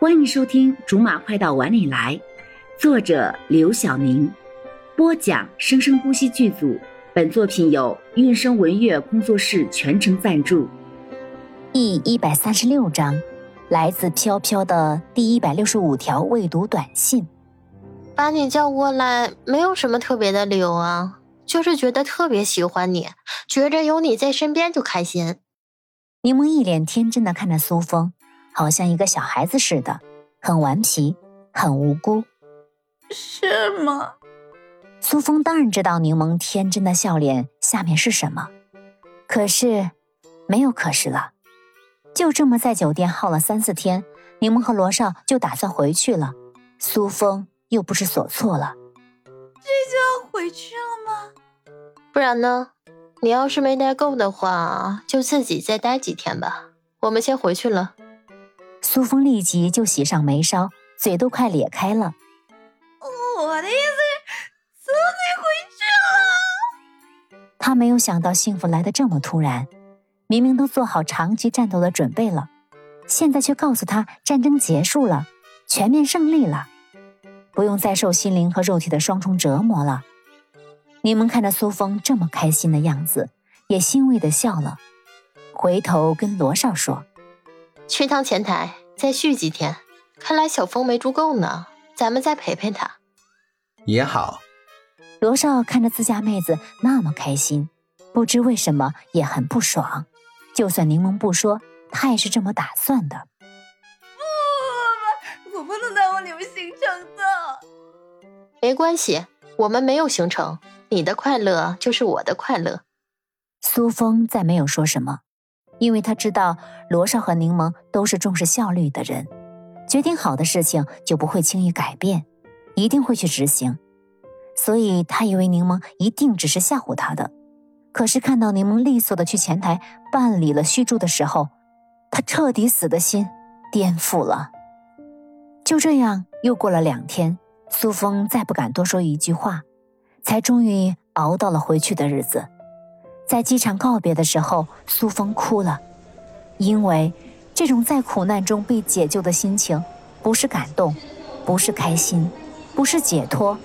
欢迎收听《竹马快到碗里来》，作者刘晓宁，播讲生生不息剧组。本作品由韵声文乐工作室全程赞助。第一百三十六章，来自飘飘的第一百六十五条未读短信。把你叫过来，没有什么特别的理由啊，就是觉得特别喜欢你，觉着有你在身边就开心。柠檬一脸天真的看着苏风，好像一个小孩子似的，很顽皮，很无辜。是吗？苏峰当然知道柠檬天真的笑脸下面是什么，可是没有可是了。就这么在酒店耗了三四天，柠檬和罗少就打算回去了。苏峰又不知所措了，这就要回去了吗？不然呢？你要是没待够的话，就自己再待几天吧。我们先回去了。苏峰立即就喜上眉梢，嘴都快咧开了。我的意思是，自己回去了。他没有想到幸福来得这么突然，明明都做好长期战斗的准备了，现在却告诉他战争结束了，全面胜利了，不用再受心灵和肉体的双重折磨了。柠檬看着苏峰这么开心的样子，也欣慰的笑了，回头跟罗少说：“去趟前台，再续几天。看来小峰没住够呢，咱们再陪陪他。”也好。罗少看着自家妹子那么开心，不知为什么也很不爽。就算柠檬不说，他也是这么打算的。不不不，我不能耽误你们行程的。没关系，我们没有行程。你的快乐就是我的快乐。苏峰再没有说什么，因为他知道罗少和柠檬都是重视效率的人，决定好的事情就不会轻易改变，一定会去执行。所以他以为柠檬一定只是吓唬他的。可是看到柠檬利索的去前台办理了续住的时候，他彻底死的心颠覆了。就这样又过了两天，苏峰再不敢多说一句话。才终于熬到了回去的日子，在机场告别的时候，苏峰哭了，因为这种在苦难中被解救的心情，不是感动，不是开心，不是解脱，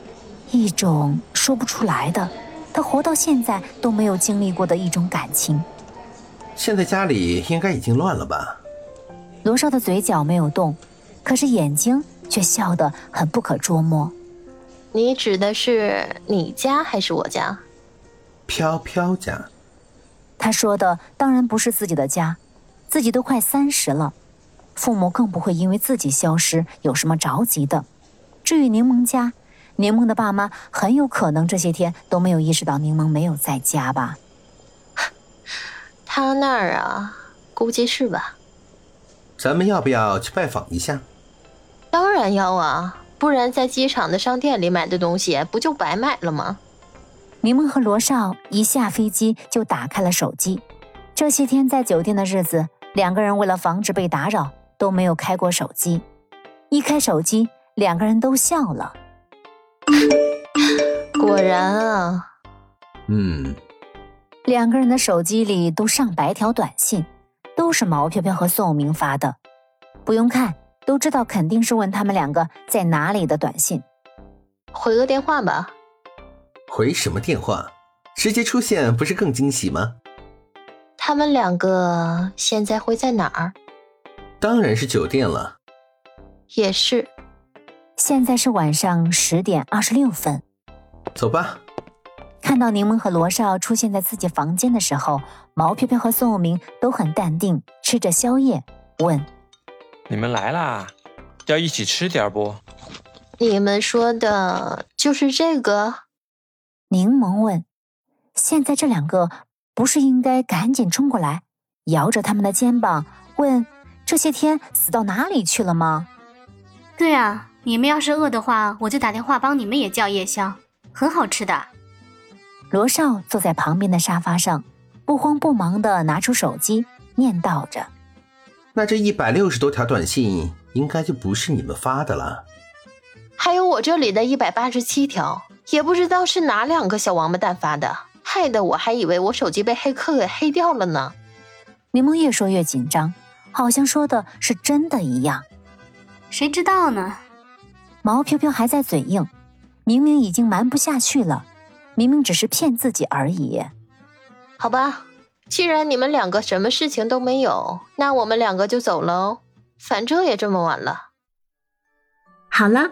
一种说不出来的，他活到现在都没有经历过的一种感情。现在家里应该已经乱了吧？罗少的嘴角没有动，可是眼睛却笑得很不可捉摸。你指的是你家还是我家？飘飘家。他说的当然不是自己的家，自己都快三十了，父母更不会因为自己消失有什么着急的。至于柠檬家，柠檬的爸妈很有可能这些天都没有意识到柠檬没有在家吧？他那儿啊，估计是吧。咱们要不要去拜访一下？当然要啊。不然，在机场的商店里买的东西不就白买了吗？柠檬和罗少一下飞机就打开了手机。这些天在酒店的日子，两个人为了防止被打扰，都没有开过手机。一开手机，两个人都笑了。果然啊，嗯，两个人的手机里都上百条短信，都是毛飘飘和宋明发的，不用看。都知道肯定是问他们两个在哪里的短信，回个电话吧。回什么电话？直接出现不是更惊喜吗？他们两个现在会在哪儿？当然是酒店了。也是。现在是晚上十点二十六分。走吧。看到柠檬和罗少出现在自己房间的时候，毛飘飘和宋有明都很淡定，吃着宵夜，问。你们来啦，要一起吃点不？你们说的就是这个？柠檬问。现在这两个不是应该赶紧冲过来，摇着他们的肩膀问：这些天死到哪里去了吗？对啊，你们要是饿的话，我就打电话帮你们也叫夜宵，很好吃的。罗少坐在旁边的沙发上，不慌不忙的拿出手机，念叨着。那这一百六十多条短信应该就不是你们发的了，还有我这里的一百八十七条，也不知道是哪两个小王八蛋发的，害得我还以为我手机被黑客给黑掉了呢。柠檬越说越紧张，好像说的是真的一样。谁知道呢？毛飘飘还在嘴硬，明明已经瞒不下去了，明明只是骗自己而已。好吧，既然你们两个什么事情都没有，那我们两个就走了哦。反正也这么晚了。好了，